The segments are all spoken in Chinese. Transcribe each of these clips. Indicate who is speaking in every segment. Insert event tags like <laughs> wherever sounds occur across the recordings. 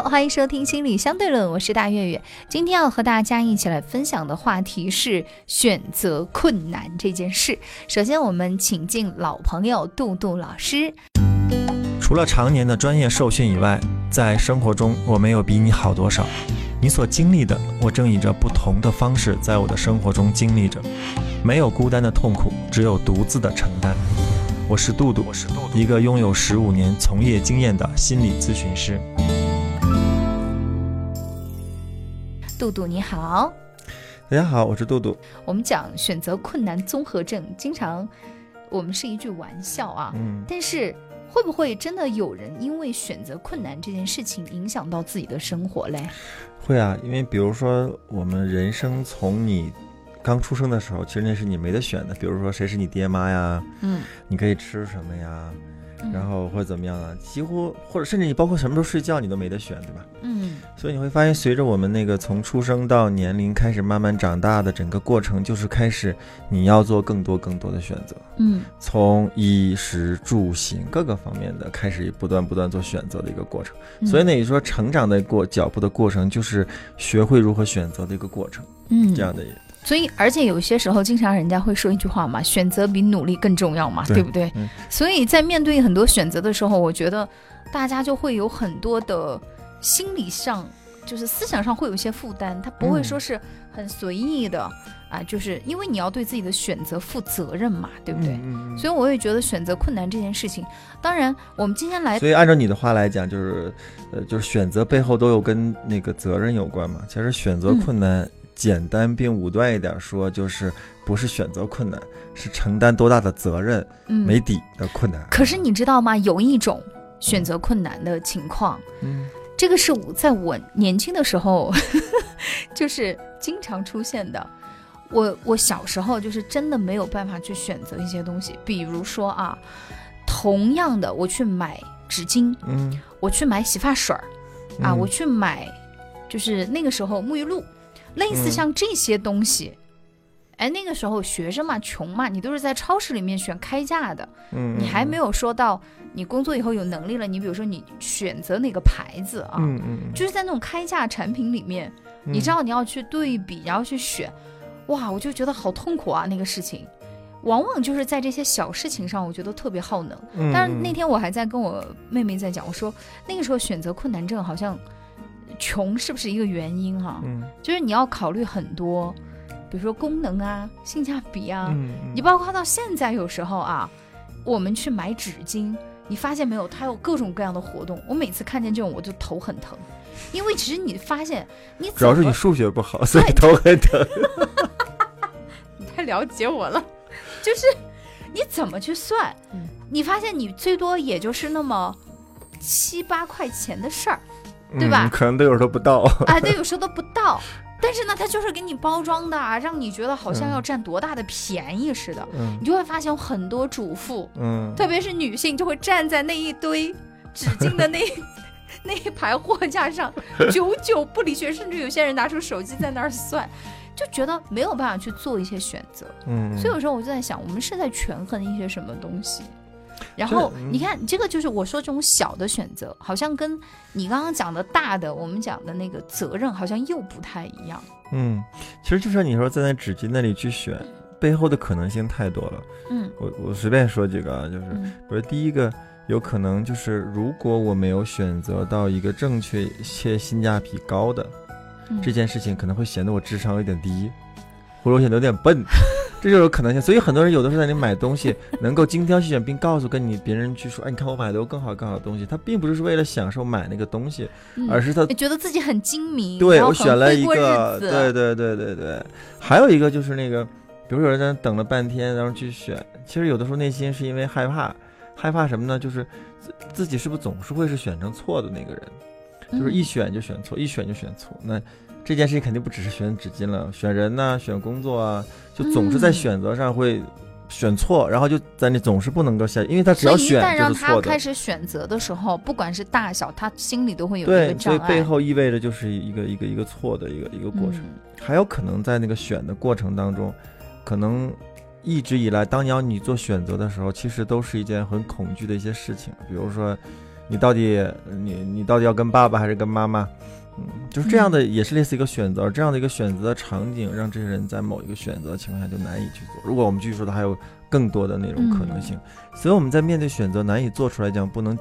Speaker 1: 欢迎收听心理相对论，我是大月月。今天要和大家一起来分享的话题是选择困难这件事。首先，我们请进老朋友杜杜老师。
Speaker 2: 除了常年的专业受训以外，在生活中我没有比你好多少。你所经历的，我正以着不同的方式在我的生活中经历着。没有孤单的痛苦，只有独自的承担。我是杜杜，一个拥有十五年从业经验的心理咨询师。
Speaker 1: 杜杜你好，
Speaker 2: 大家好，我是杜杜。
Speaker 1: 我们讲选择困难综合症，经常我们是一句玩笑啊，嗯，但是会不会真的有人因为选择困难这件事情影响到自己的生活嘞？
Speaker 2: 会啊，因为比如说我们人生从你刚出生的时候，其实那是你没得选的，比如说谁是你爹妈呀，嗯，你可以吃什么呀。然后或者怎么样啊？几乎或者甚至你包括什么时候睡觉你都没得选，对吧？嗯。所以你会发现，随着我们那个从出生到年龄开始慢慢长大的整个过程，就是开始你要做更多更多的选择。嗯。从衣食住行各个方面的开始不断不断做选择的一个过程。所以呢，你说成长的过脚步的过程，就是学会如何选择的一个过程。嗯。这样的。
Speaker 1: 所以，而且有些时候，经常人家会说一句话嘛：“选择比努力更重要嘛，对不对？”所以在面对很多选择的时候，我觉得大家就会有很多的心理上，就是思想上会有一些负担，他不会说是很随意的啊，就是因为你要对自己的选择负责任嘛，对不对？所以我也觉得选择困难这件事情，当然我们今天来，
Speaker 2: 所以按照你的话来讲，就是呃，就是选择背后都有跟那个责任有关嘛。其实选择困难。简单并武断一点说，就是不是选择困难，是承担多大的责任没底的困难。
Speaker 1: 可是你知道吗？有一种选择困难的情况，嗯，这个是在我年轻的时候，<laughs> 就是经常出现的。我我小时候就是真的没有办法去选择一些东西，比如说啊，同样的我去买纸巾，嗯，我去买洗发水儿，啊，我去买就是那个时候沐浴露。类似像这些东西，哎，那个时候学生嘛，穷嘛，你都是在超市里面选开价的，嗯，你还没有说到你工作以后有能力了，你比如说你选择哪个牌子啊，嗯嗯，就是在那种开价产品里面，你知道你要去对比，然后去选，哇，我就觉得好痛苦啊，那个事情，往往就是在这些小事情上，我觉得特别耗能。但是那天我还在跟我妹妹在讲，我说那个时候选择困难症好像。穷是不是一个原因哈？嗯，就是你要考虑很多，比如说功能啊、性价比啊。嗯你包括到现在有时候啊，我们去买纸巾，你发现没有，它有各种各样的活动。我每次看见这种，我就头很疼，因为其实你发现你
Speaker 2: 主要是你数学不好，<laughs> 所以头很疼。
Speaker 1: 你太了解我了，<laughs> 就是你怎么去算，你发现你最多也就是那么七八块钱的事儿。对吧？
Speaker 2: 可能都有时候不到，<laughs>
Speaker 1: 哎，对，有时候都不到。但是呢，它就是给你包装的啊，让你觉得好像要占多大的便宜似的。嗯，你就会发现有很多主妇，嗯，特别是女性，就会站在那一堆 <laughs> 纸巾的那 <laughs> 那一排货架上，久久不离去，甚至有些人拿出手机在那儿算，就觉得没有办法去做一些选择。嗯，所以有时候我就在想，我们是在权衡一些什么东西。然后你看，这个就是我说这种小的选择，好像跟你刚刚讲的大的，我们讲的那个责任好像又不太一样。
Speaker 2: 嗯，其实就像你说在那纸巾那里去选，背后的可能性太多了。嗯，我我随便说几个啊，就是比如第一个，有可能就是如果我没有选择到一个正确且性价比高的这件事情，可能会显得我智商有点低，或者我显得有点笨。这就是可能性，所以很多人有的时候在你买东西，能够精挑细选，并告诉跟你别人去说，哎，你看我买的有更好更好的东西，他并不是为了享受买那个东西，而是他
Speaker 1: 觉得自己很精明，
Speaker 2: 对我选了一个，对对对对对，还有一个就是那个，比如有人在等了半天，然后去选，其实有的时候内心是因为害怕，害怕什么呢？就是自自己是不是总是会是选成错的那个人。就是一选就选错，一选就选错。那这件事情肯定不只是选纸巾了，选人呐，选工作啊，就总是在选择上会。选错，然后就在那总是不能够下，因为他只要选
Speaker 1: 就是错的。让他开始选择的时候，不管是大小，他心里都会有一
Speaker 2: 个障碍。所以背后意味着就是一个一个一个错的一个一个过程。还有可能在那个选的过程当中，可能一直以来，当你要你做选择的时候，其实都是一件很恐惧的一些事情。比如说，你到底你你到底要跟爸爸还是跟妈妈？嗯，就是这样的，也是类似一个选择，这样的一个选择的场景，让这些人在某一个选择的情况下就难以去做。如果我们继续说的，还有更多的那种可能性，所以我们在面对选择难以做出来讲，不能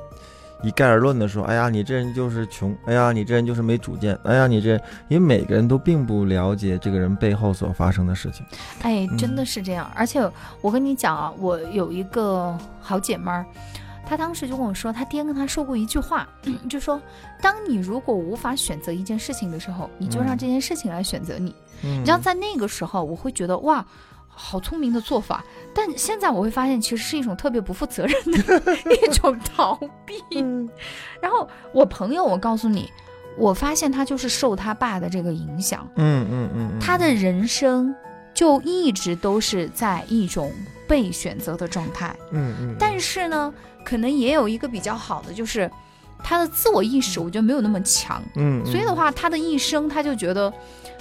Speaker 2: 一概而论的说，哎呀，你这人就是穷，哎呀，你这人就是没主见，哎呀，你这，因为每个人都并不了解这个人背后所发生的事情。
Speaker 1: 哎，真的是这样。而且我跟你讲啊，我有一个好姐妹儿。他当时就跟我说，他爹跟他说过一句话，<clears throat> 就说：当你如果无法选择一件事情的时候，你就让这件事情来选择你。你知道，在那个时候，我会觉得哇，好聪明的做法。但现在我会发现，其实是一种特别不负责任的 <laughs> 一种逃避。<laughs> 然后我朋友，我告诉你，我发现他就是受他爸的这个影响。
Speaker 2: 嗯嗯嗯，
Speaker 1: 他的人生就一直都是在一种被选择的状态。
Speaker 2: 嗯嗯，
Speaker 1: 但是呢。可能也有一个比较好的，就是他的自我意识，我觉得没有那么强。
Speaker 2: 嗯，
Speaker 1: 所以的话，他的一生他就觉得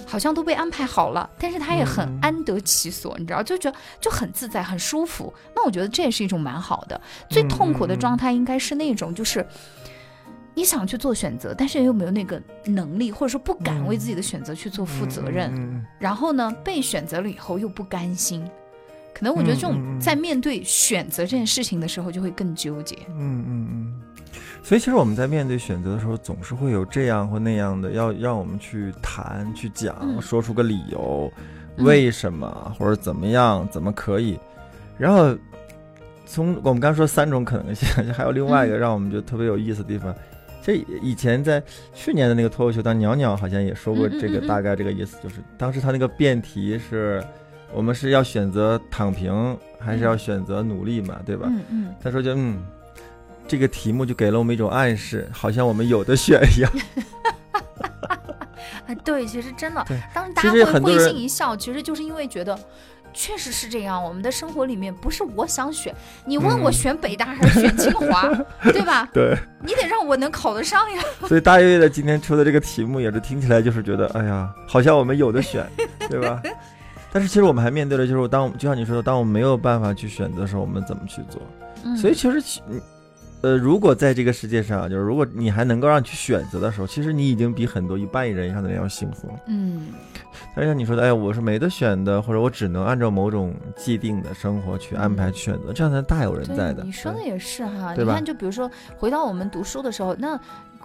Speaker 1: 好像都被安排好了，但是他也很安得其所，你知道，就觉得就很自在、很舒服。那我觉得这也是一种蛮好的。最痛苦的状态应该是那种，就是你想去做选择，但是又没有那个能力，或者说不敢为自己的选择去做负责任。然后呢，被选择了以后又不甘心。可能我觉得这种在面对选择这件事情的时候，就会更纠结。
Speaker 2: 嗯嗯嗯。所以其实我们在面对选择的时候，总是会有这样或那样的，要让我们去谈、去讲，说出个理由，为什么或者怎么样，怎么可以。然后从我们刚说三种可能性，<laughs> 还有另外一个让我们觉得特别有意思的地方。其实以前在去年的那个脱口秀，当鸟鸟好像也说过这个大概这个意思，就是当时他那个辩题是。我们是要选择躺平，还是要选择努力嘛？对吧？
Speaker 1: 嗯嗯。
Speaker 2: 他说就嗯，这个题目就给了我们一种暗示，好像我们有的选一样。<laughs>
Speaker 1: 啊，对，其实真的，当时大家会会心一笑，其实就是因为觉得确实是这样。我们的生活里面不是我想选，你问我选北大还是选清华，对吧？<laughs>
Speaker 2: 对。
Speaker 1: 你得让我能考得上呀。<laughs>
Speaker 2: 所以大月月的今天出的这个题目也是听起来就是觉得，哎呀，好像我们有的选，对吧？<laughs> 但是其实我们还面对的就是当就像你说的，当我们没有办法去选择的时候，我们怎么去做？所以其实，呃，如果在这个世界上，就是如果你还能够让你去选择的时候，其实你已经比很多一半以上的人要幸福了。
Speaker 1: 嗯。
Speaker 2: 但是像你说的，哎，我是没得选的，或者我只能按照某种既定的生活去安排选择，这样才大有人在的。
Speaker 1: 你说的也是哈，你看，就比如说回到我们读书的时候，那。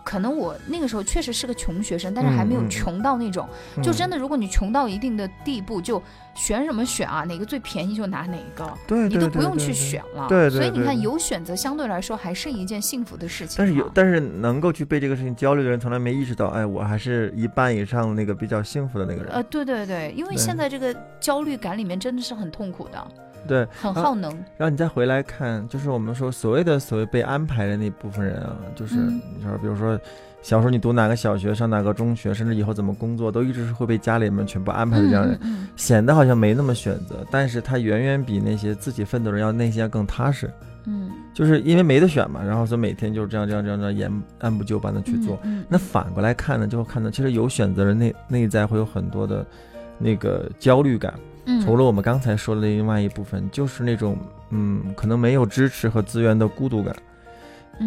Speaker 1: 可能我那个时候确实是个穷学生，但是还没有穷到那种，就真的，如果你穷到一定的地步，就选什么选啊？哪个最便宜就拿哪个，
Speaker 2: 对，
Speaker 1: 你都不用去选了。
Speaker 2: 对，
Speaker 1: 所以你看，有选择相对来说还是一件幸福的事情。
Speaker 2: 但是有，但是能够去被这个事情焦虑的人，从来没意识到，哎，我还是一半以上那个比较幸福的那个人。
Speaker 1: 呃，对对对，因为现在这个焦虑感里面真的是很痛苦的。
Speaker 2: 对，
Speaker 1: 很耗能。
Speaker 2: 然后你再回来看，就是我们说所谓的所谓被安排的那部分人啊，就是你说，比如说，小时候你读哪个小学，上哪个中学，甚至以后怎么工作，都一直是会被家里面全部安排的这样人，显得好像没那么选择，但是他远远比那些自己奋斗人要内心要更踏实。
Speaker 1: 嗯，
Speaker 2: 就是因为没得选嘛，然后所以每天就是这样这样这样这样沿按部就班的去做。那反过来看呢，就会看到其实有选择的内内在会有很多的那个焦虑感。除了我们刚才说的另外一部分，就是那种嗯，可能没有支持和资源的孤独感。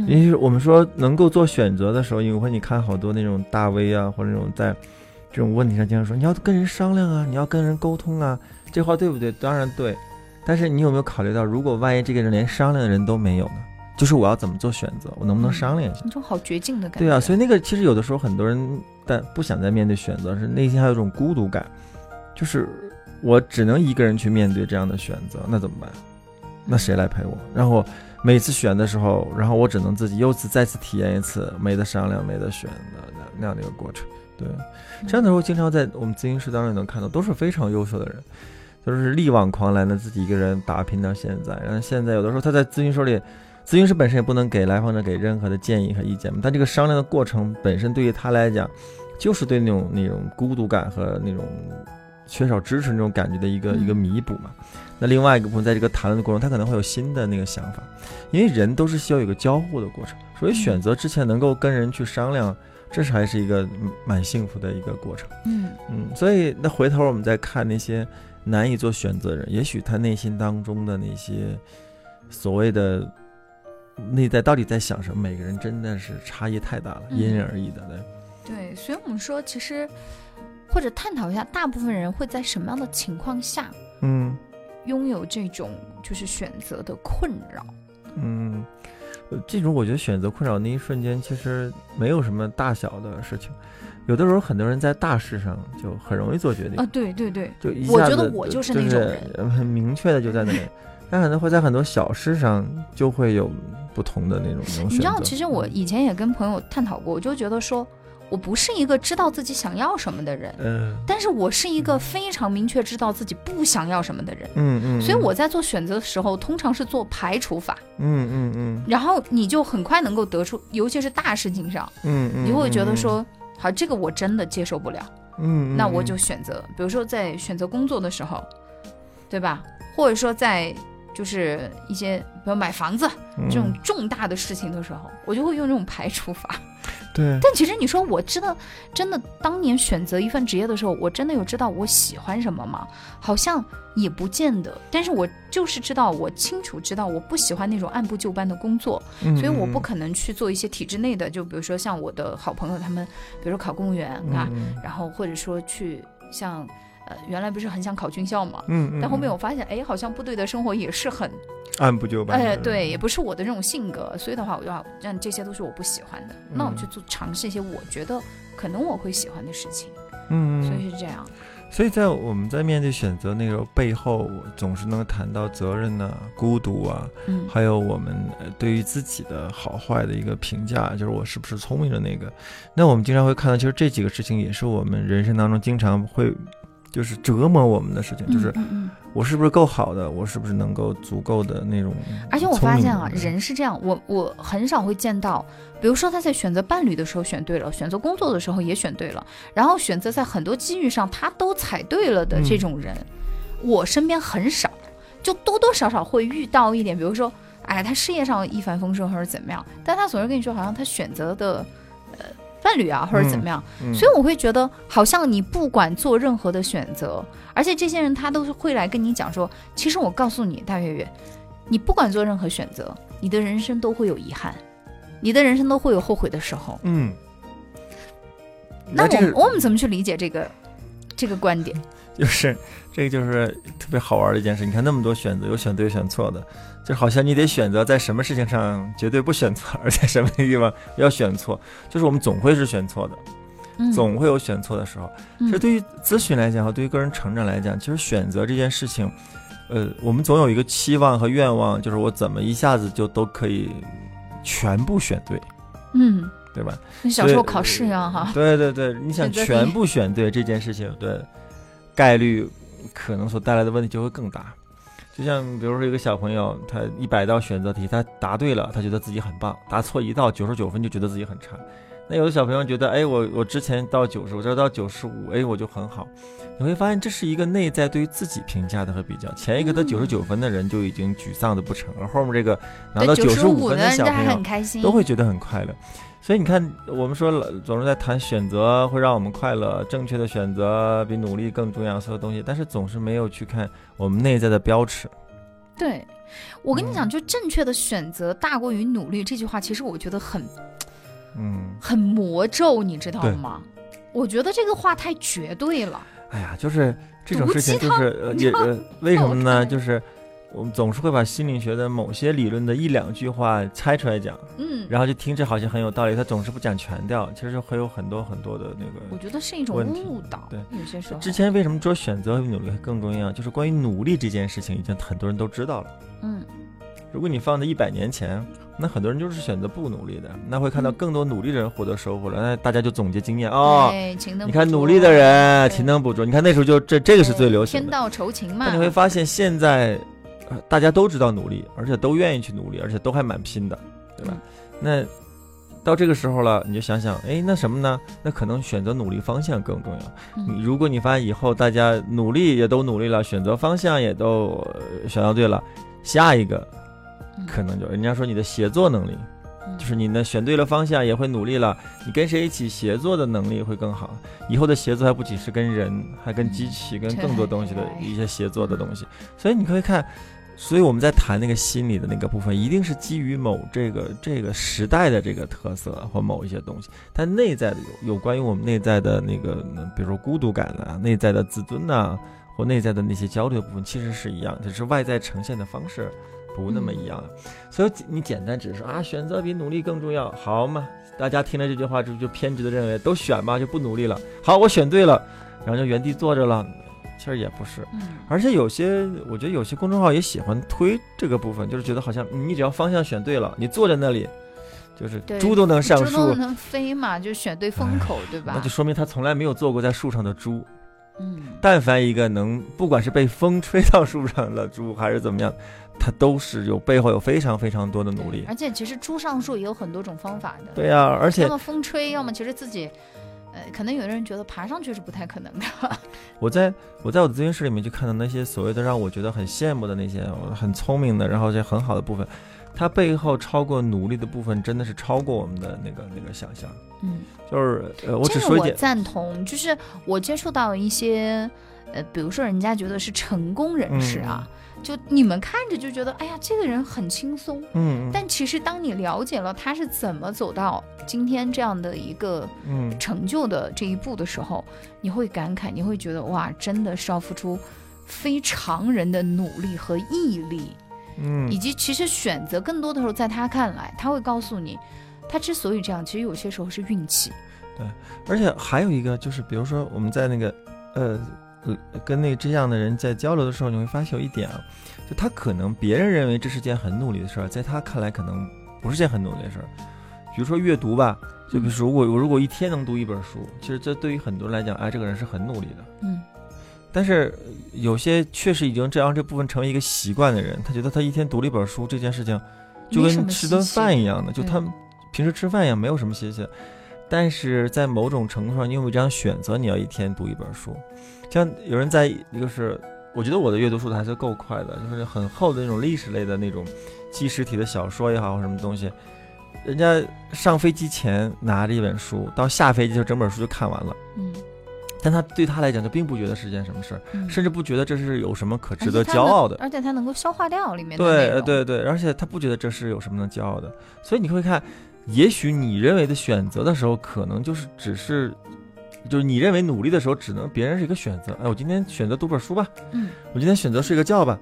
Speaker 2: 因为我们说能够做选择的时候，因为你看好多那种大 V 啊，或者那种在这种问题上经常说你要跟人商量啊，你要跟人沟通啊，这话对不对？当然对。但是你有没有考虑到，如果万一这个人连商量的人都没有呢？就是我要怎么做选择？我能不能商量一下？
Speaker 1: 那种好绝境的感觉。
Speaker 2: 对啊，所以那个其实有的时候很多人但不想再面对选择，是内心还有一种孤独感，就是。我只能一个人去面对这样的选择，那怎么办？那谁来陪我？然后每次选的时候，然后我只能自己又次再次体验一次没得商量、没得选的那那样的一个过程。对，这样的时候经常在我们咨询室当中能看到，都是非常优秀的人，都是力挽狂澜的，自己一个人打拼到现在。然后现在有的时候他在咨询室里，咨询师本身也不能给来访者给任何的建议和意见嘛。但这个商量的过程本身对于他来讲，就是对那种那种孤独感和那种缺少支持那种感觉的一个一个弥补嘛。那另外一个部分，在这个谈论的过程，他可能会有新的那个想法，因为人都是需要有个交互的过程，所以选择之前能够跟人去商量，这是还是一个蛮幸福的一个过程。嗯嗯，所以那回头我们再看那些难以做选择人，也许他内心当中的那些所谓的内在到底在想什么，每个人真的是差异太大了，因人而异的。
Speaker 1: 对对，所以我们说，其实或者探讨一下，大部分人会在什么样的情况下，嗯。拥有这种就是选择的困扰，
Speaker 2: 嗯，这种我觉得选择困扰那一瞬间，其实没有什么大小的事情，有的时候很多人在大事上就很容易做决定
Speaker 1: 啊，对对对，
Speaker 2: 就一
Speaker 1: 下子我就是那种 <laughs> 人，
Speaker 2: 很明确的就在那里，但可能会在很多小事上就会有不同的那种
Speaker 1: 你知道，其实我以前也跟朋友探讨过，我就觉得说。我不是一个知道自己想要什么的人，嗯，但是我是一个非常明确知道自己不想要什么的人，嗯嗯，所以我在做选择的时候，通常是做排除法，嗯嗯嗯，然后你就很快能够得出，尤其是大事情上，嗯嗯，你会觉得说，好，这个我真的接受不了，嗯，那我就选择，比如说在选择工作的时候，对吧？或者说在就是一些比如买房子这种重大的事情的时候，我就会用这种排除法。
Speaker 2: 对，
Speaker 1: 但其实你说我知道，真的当年选择一份职业的时候，我真的有知道我喜欢什么吗？好像也不见得。但是我就是知道，我清楚知道我不喜欢那种按部就班的工作，所以我不可能去做一些体制内的。就比如说像我的好朋友他们，比如说考公务员啊，然后或者说去像。呃，原来不是很想考军校嘛，嗯，但后面我发现，哎，好像部队的生活也是很
Speaker 2: 按部就班，
Speaker 1: 哎，对，也不是我的这种性格，所以的话，我就要让这些都是我不喜欢的，那我去做尝试一些我觉得可能我会喜欢的事情，嗯，所以是这样。
Speaker 2: 所以在我们在面对选择那个背后，总是能谈到责任呐、孤独啊，嗯，还有我们对于自己的好坏的一个评价，就是我是不是聪明的那个。那我们经常会看到，其实这几个事情也是我们人生当中经常会。就是折磨我们的事情，就是我是不是够好的，我是不是能够足够的那种。
Speaker 1: 而且我发现啊，人是这样，我我很少会见到，比如说他在选择伴侣的时候选对了，选择工作的时候也选对了，然后选择在很多机遇上他都踩对了的这种人，我身边很少，就多多少少会遇到一点，比如说，哎，他事业上一帆风顺或者怎么样，但他总是跟你说，好像他选择的。伴侣啊，或者怎么样，所以我会觉得，好像你不管做任何的选择，而且这些人他都是会来跟你讲说，其实我告诉你，大月月，你不管做任何选择，你的人生都会有遗憾，你的人生都会有后悔的时候。嗯，那我我们怎么去理解这个这个观点？
Speaker 2: 就是这个就是特别好玩的一件事。你看那么多选择，有选对选错的，就好像你得选择在什么事情上绝对不选错，而在什么地方要选错，就是我们总会是选错的，总会有选错的时候。其实对于咨询来讲和对于个人成长来讲，其实选择这件事情，呃，我们总有一个期望和愿望，就是我怎么一下子就都可以全部选对，嗯，对吧？
Speaker 1: 你小时候考试一样哈。
Speaker 2: 对对对，你想全部选对这件事情，对。概率可能所带来的问题就会更大，就像比如说一个小朋友，他一百道选择题，他答对了，他觉得自己很棒；答错一道，九十九分就觉得自己很差。那有的小朋友觉得，哎，我我之前到九十，我这到九十五，哎，我就很好。你会发现这是一个内在对于自己评价的和比较。前一个得九十九分的人就已经沮丧的不成，而后面这个拿到九十五分的小朋友都会觉得很快乐。所以你看，我们说了，总是在谈选择会让我们快乐，正确的选择比努力更重要，所有东西，但是总是没有去看我们内在的标尺。
Speaker 1: 对，我跟你讲，就正确的选择大过于努力这句话，其实我觉得很，嗯，很魔咒，你知道吗？我觉得这个话太绝对了。
Speaker 2: 哎呀，就是这种事情，就是呃，也呃，为什么呢？就是。我们总是会把心理学的某些理论的一两句话拆出来讲，嗯，然后就听着好像很有道理。他总是不讲全调，其实会有很多很多的那个。
Speaker 1: 我觉得是一种误导。
Speaker 2: 对，
Speaker 1: 有些时候。
Speaker 2: 之前为什么说选择比努力更重要？就是关于努力这件事情，已经很多人都知道了。嗯，如果你放在一百年前，那很多人就是选择不努力的，那会看到更多努力的人获得收获了。那大家就总结经验哦，你看努力的人勤能补拙。你看那时候就这这个是最流行的。
Speaker 1: 天道酬勤嘛。
Speaker 2: 那你会发现现在。大家都知道努力，而且都愿意去努力，而且都还蛮拼的，对吧？那到这个时候了，你就想想，哎，那什么呢？那可能选择努力方向更重要。你如果你发现以后大家努力也都努力了，选择方向也都选到对了，下一个可能就人家说你的协作能力。就是你呢选对了方向，也会努力了。你跟谁一起协作的能力会更好。以后的协作还不仅是跟人，还跟机器，跟更多东西的一些协作的东西。所以你可以看，所以我们在谈那个心理的那个部分，一定是基于某这个这个时代的这个特色或某一些东西。但内在的有有关于我们内在的那个，比如说孤独感啊，内在的自尊呐，或内在的那些焦虑的部分，其实是一样，只是外在呈现的方式。不那么一样，所以你简单只是说啊，选择比努力更重要，好嘛？大家听了这句话之后，就偏执的认为都选吧，就不努力了。好，我选对了，然后就原地坐着了。其实也不是，而且有些我觉得有些公众号也喜欢推这个部分，就是觉得好像你只要方向选对了，你坐在那里，就是猪都能上树，
Speaker 1: 猪都能飞嘛，就选对风口，对吧？
Speaker 2: 那就说明他从来没有做过在树上的猪。
Speaker 1: 嗯，
Speaker 2: 但凡一个能，不管是被风吹到树上的猪，还是怎么样。他都是有背后有非常非常多的努力，
Speaker 1: 而且其实猪上树也有很多种方法的。
Speaker 2: 对呀，而且
Speaker 1: 要么风吹，要么其实自己，呃，可能有的人觉得爬上去是不太可能的。<laughs>
Speaker 2: 我在我在我的咨询室里面就看到那些所谓的让我觉得很羡慕的那些很聪明的，然后这很好的部分，它背后超过努力的部分真的是超过我们的那个那个想象。
Speaker 1: 嗯，
Speaker 2: 就是呃，我只说一点，
Speaker 1: 赞同，就是我接触到一些，呃，比如说人家觉得是成功人士啊。就你们看着就觉得，哎呀，这个人很轻松，
Speaker 2: 嗯，
Speaker 1: 但其实当你了解了他是怎么走到今天这样的一个成就的这一步的时候，你会感慨，你会觉得哇，真的是要付出非常人的努力和毅力，
Speaker 2: 嗯，
Speaker 1: 以及其实选择更多的时候，在他看来，他会告诉你，他之所以这样，其实有些时候是运气，
Speaker 2: 对，而且还有一个就是，比如说我们在那个，呃。跟那这样的人在交流的时候，你会发现有一点啊，就他可能别人认为这是件很努力的事儿，在他看来可能不是件很努力的事儿。比如说阅读吧，就比如说如果我如果一天能读一本书，其实这对于很多人来讲，哎，这个人是很努力的。
Speaker 1: 嗯。
Speaker 2: 但是有些确实已经这样这部分成为一个习惯的人，他觉得他一天读了一本书这件事情，就跟吃顿饭一样的，就他平时吃饭一样，没有什么稀奇。但是在某种程度上，你有这样选择，你要一天读一本书。像有人在一个是，我觉得我的阅读速度还是够快的，就是很厚的那种历史类的那种纪实体的小说也好，或什么东西，人家上飞机前拿着一本书，到下飞机就整本书就看完了。
Speaker 1: 嗯，
Speaker 2: 但他对他来讲，就并不觉得是件什么事儿，甚至不觉得这是有什么可值得骄傲的，
Speaker 1: 而且他能够消化掉里面的
Speaker 2: 对对对，而且他不觉得这是有什么能骄傲的，所以你会看，也许你认为的选择的时候，可能就是只是。就是你认为努力的时候，只能别人是一个选择。哎，我今天选择读本书吧。
Speaker 1: 嗯，
Speaker 2: 我今天选择睡个觉吧。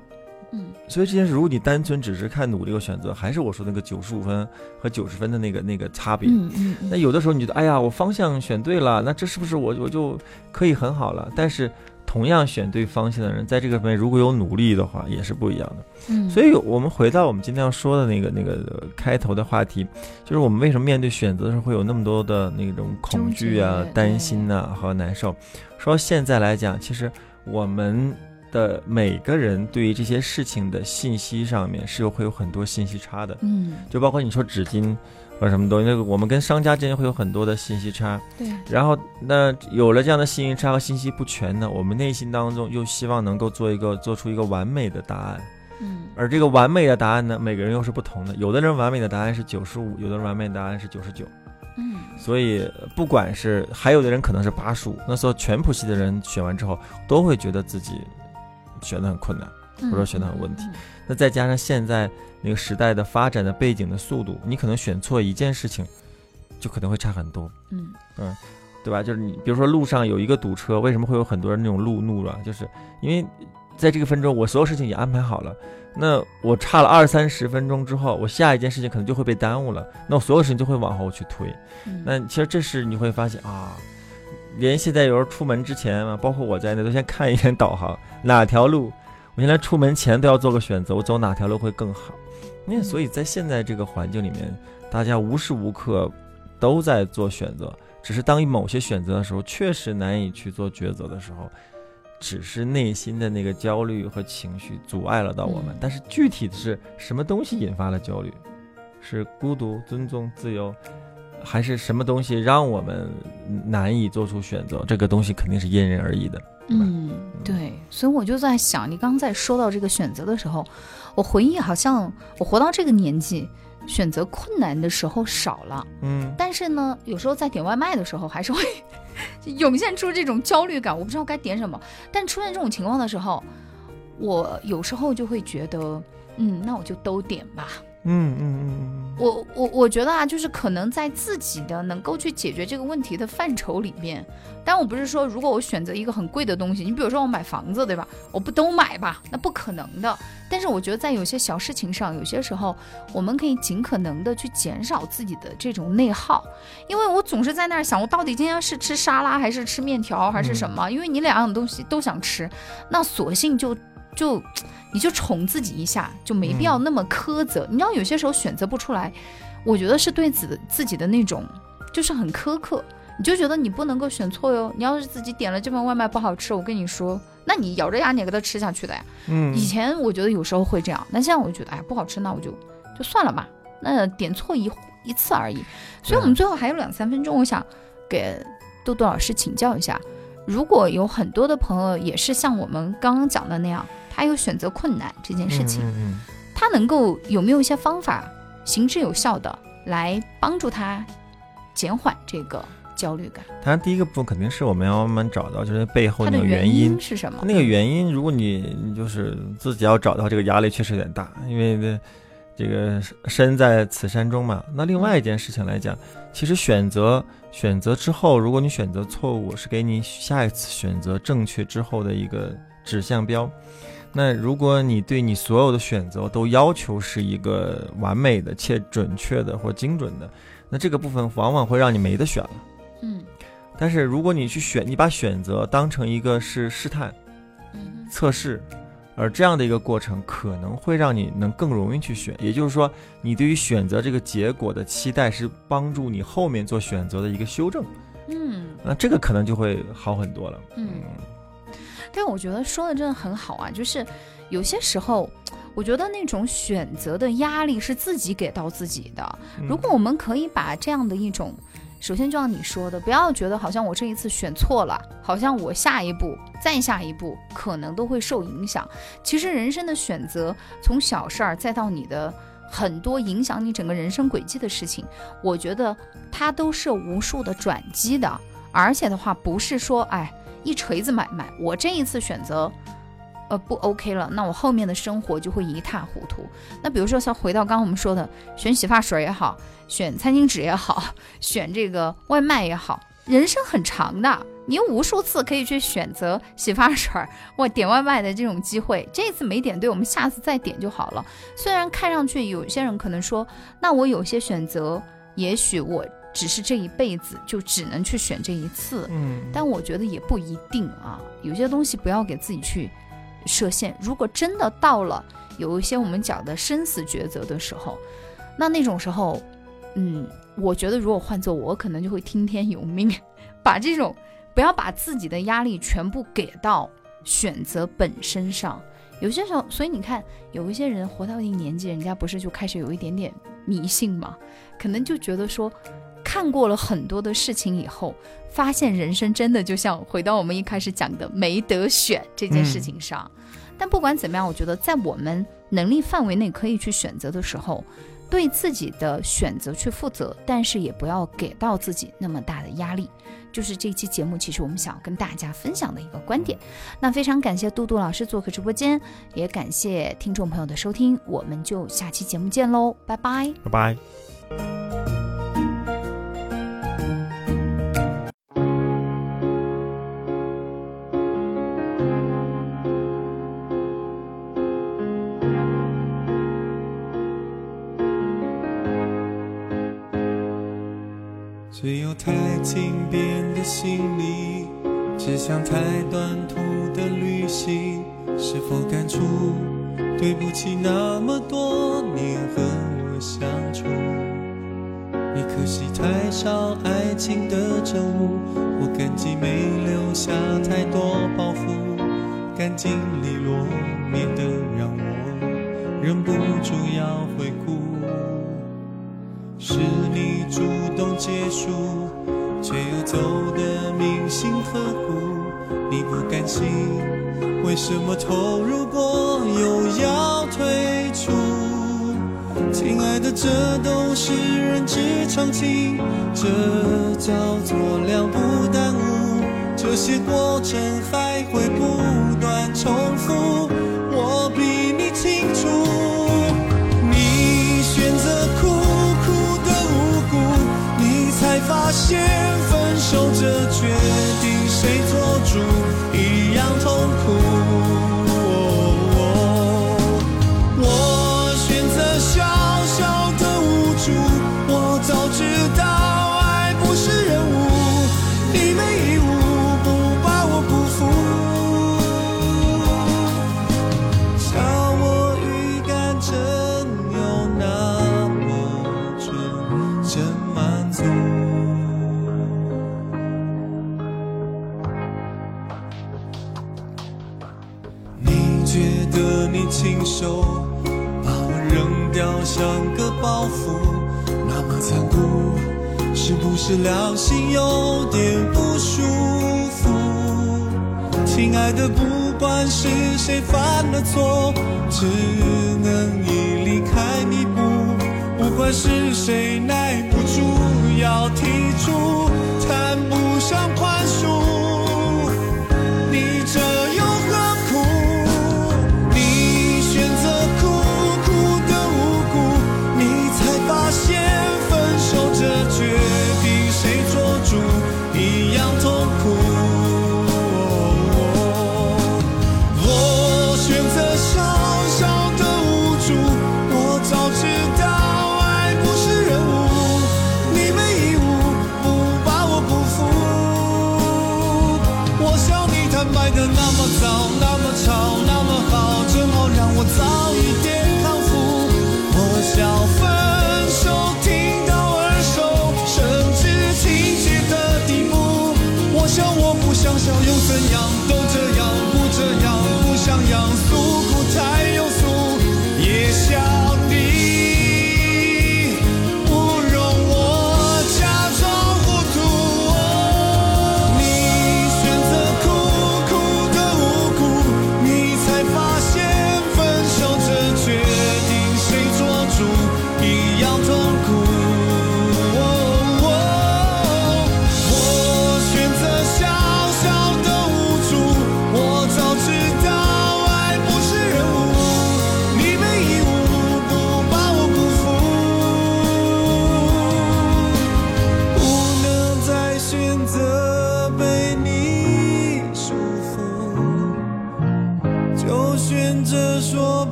Speaker 1: 嗯，
Speaker 2: 所以这件事，如果你单纯只是看努力和选择，还是我说那个九十五分和九十分的那个那个差别。
Speaker 1: 嗯嗯。
Speaker 2: 那有的时候你觉得，哎呀，我方向选对了，那这是不是我我就可以很好了？但是。同样选对方向的人，在这个方面如果有努力的话，也是不一样的。
Speaker 1: 嗯，
Speaker 2: 所以我们回到我们今天要说的那个那个开头的话题，就是我们为什么面对选择的时候会有那么多的那种恐惧啊、担心呐和难受。说现在来讲，其实我们的每个人对于这些事情的信息上面是有会有很多信息差的。
Speaker 1: 嗯，
Speaker 2: 就包括你说纸巾。或者什么东西，那个我们跟商家之间会有很多的信息差，
Speaker 1: 对。
Speaker 2: 然后那有了这样的信息差和信息不全呢，我们内心当中又希望能够做一个做出一个完美的答案，
Speaker 1: 嗯。
Speaker 2: 而这个完美的答案呢，每个人又是不同的。有的人完美的答案是九十五，有的人完美的答案是九十九，
Speaker 1: 嗯。
Speaker 2: 所以不管是还有的人可能是八十五，那时候全谱系的人选完之后都会觉得自己选的很困难，或者说选的很问题。那再加上现在。那个时代的发展的背景的速度，你可能选错一件事情，就可能会差很多。
Speaker 1: 嗯
Speaker 2: 嗯，对吧？就是你比如说路上有一个堵车，为什么会有很多人那种路怒了？就是因为在这个分钟，我所有事情也安排好了，那我差了二三十分钟之后，我下一件事情可能就会被耽误了，那我所有事情就会往后去推。那其实这是你会发现啊，连现在有时候出门之前嘛，包括我在内，都先看一眼导航，<laughs> 哪条路，我现在出门前都要做个选择，我走哪条路会更好。那所以在现在这个环境里面，大家无时无刻都在做选择，只是当某些选择的时候，确实难以去做抉择的时候，只是内心的那个焦虑和情绪阻碍了到我们，但是具体的是什么东西引发了焦虑？是孤独、尊重、自由，还是什么东西让我们难以做出选择？这个东西肯定是因人而异的。
Speaker 1: 嗯，对，所以我就在想，你刚在说到这个选择的时候，我回忆好像我活到这个年纪。选择困难的时候少了，嗯，但是呢，有时候在点外卖的时候还是会涌现出这种焦虑感，我不知道该点什么。但出现这种情况的时候，我有时候就会觉得，嗯，那我就都点吧。嗯嗯嗯，我我我觉得啊，就是可能在自己的能够去解决这个问题的范畴里面，但我不是说如果我选择一个很贵的东西，你比如说我买房子，对吧？我不都买吧？那不可能的。但是我觉得在有些小事情上，有些时候我们可以尽可能的去减少自己的这种内耗，因为我总是在那儿想，我到底今天是吃沙拉还是吃面条还是什么？因为你两样东西都想吃，那索性就就。你就宠自己一下，就没必要那么苛责。你知道，有些时候选择不出来，我觉得是对自自己的那种，就是很苛刻。你就觉得你不能够选错哟。你要是自己点了这份外卖不好吃，我跟你说，那你咬着牙你给它吃下去的呀。嗯。以前我觉得有时候会这样，那现在我觉得，哎，不好吃，那我就就算了吧。那点错一一次而已。所以我们最后还有两三分钟，我想给豆豆老师请教一下，如果有很多的朋友也是像我们刚刚讲的那样。还有选择困难这件事情，他能够有没有一些方法行之有效的来帮助他减缓这个焦虑感？
Speaker 2: 当然，第一个部分肯定是我们要慢慢找到，就是背后那个
Speaker 1: 原
Speaker 2: 因
Speaker 1: 是什么？
Speaker 2: 那个原因，如果你你就是自己要找到这个压力确实有点大，因为这个身在此山中嘛。那另外一件事情来讲，其实选择选择之后，如果你选择错误，是给你下一次选择正确之后的一个指向标。那如果你对你所有的选择都要求是一个完美的且准确的或精准的，那这个部分往往会让你没得选了。嗯，但是如果你去选，你把选择当成一个是试探、测试，而这样的一个过程可能会让你能更容易去选。也就是说，你对于选择这个结果的期待是帮助你后面做选择的一个修正。嗯，那这个可能就会好很多了。嗯。
Speaker 1: 对，我觉得说的真的很好啊，就是有些时候，我觉得那种选择的压力是自己给到自己的。如果我们可以把这样的一种，首先就像你说的，不要觉得好像我这一次选错了，好像我下一步、再下一步可能都会受影响。其实人生的选择，从小事儿再到你的很多影响你整个人生轨迹的事情，我觉得它都是无数的转机的。而且的话，不是说哎。一锤子买卖，我这一次选择，呃，不 OK 了，那我后面的生活就会一塌糊涂。那比如说，像回到刚刚我们说的，选洗发水也好，选餐巾纸也好，<laughs> 选这个外卖也好，人生很长的，你无数次可以去选择洗发水或点外卖的这种机会。这次没点对，我们下次再点就好了。虽然看上去有些人可能说，那我有些选择，也许我。只是这一辈子就只能去选这一次，嗯，但我觉得也不一定啊。有些东西不要给自己去设限。如果真的到了有一些我们讲的生死抉择的时候，那那种时候，嗯，我觉得如果换做我，可能就会听天由命，<laughs> 把这种不要把自己的压力全部给到选择本身上。有些时候，所以你看，有一些人活到一定年纪，人家不是就开始有一点点迷信嘛？可能就觉得说。看过了很多的事情以后，发现人生真的就像回到我们一开始讲的没得选这件事情上。但不管怎么样，我觉得在我们能力范围内可以去选择的时候，对自己的选择去负责，但是也不要给到自己那么大的压力。就是这期节目，其实我们想要跟大家分享的一个观点。那非常感谢杜杜老师做客直播间，也感谢听众朋友的收听，我们就下期节目见喽，拜拜，
Speaker 2: 拜拜。
Speaker 3: 想太短途的旅行，是否感触？对不起，那么多年和我相处，你可惜太少爱情的证物，我感激没留下太多包袱，干净利落，免得让我忍不住要回顾。是你主动结束，却又走得铭心刻骨。不甘心，为什么投入过又要退出？亲爱的，这都是人之常情，这叫做两不耽误。这些过程还会不断重复，我比你清楚，你选择苦苦的无辜，你才发现分手这决定。谁做主一样痛苦。to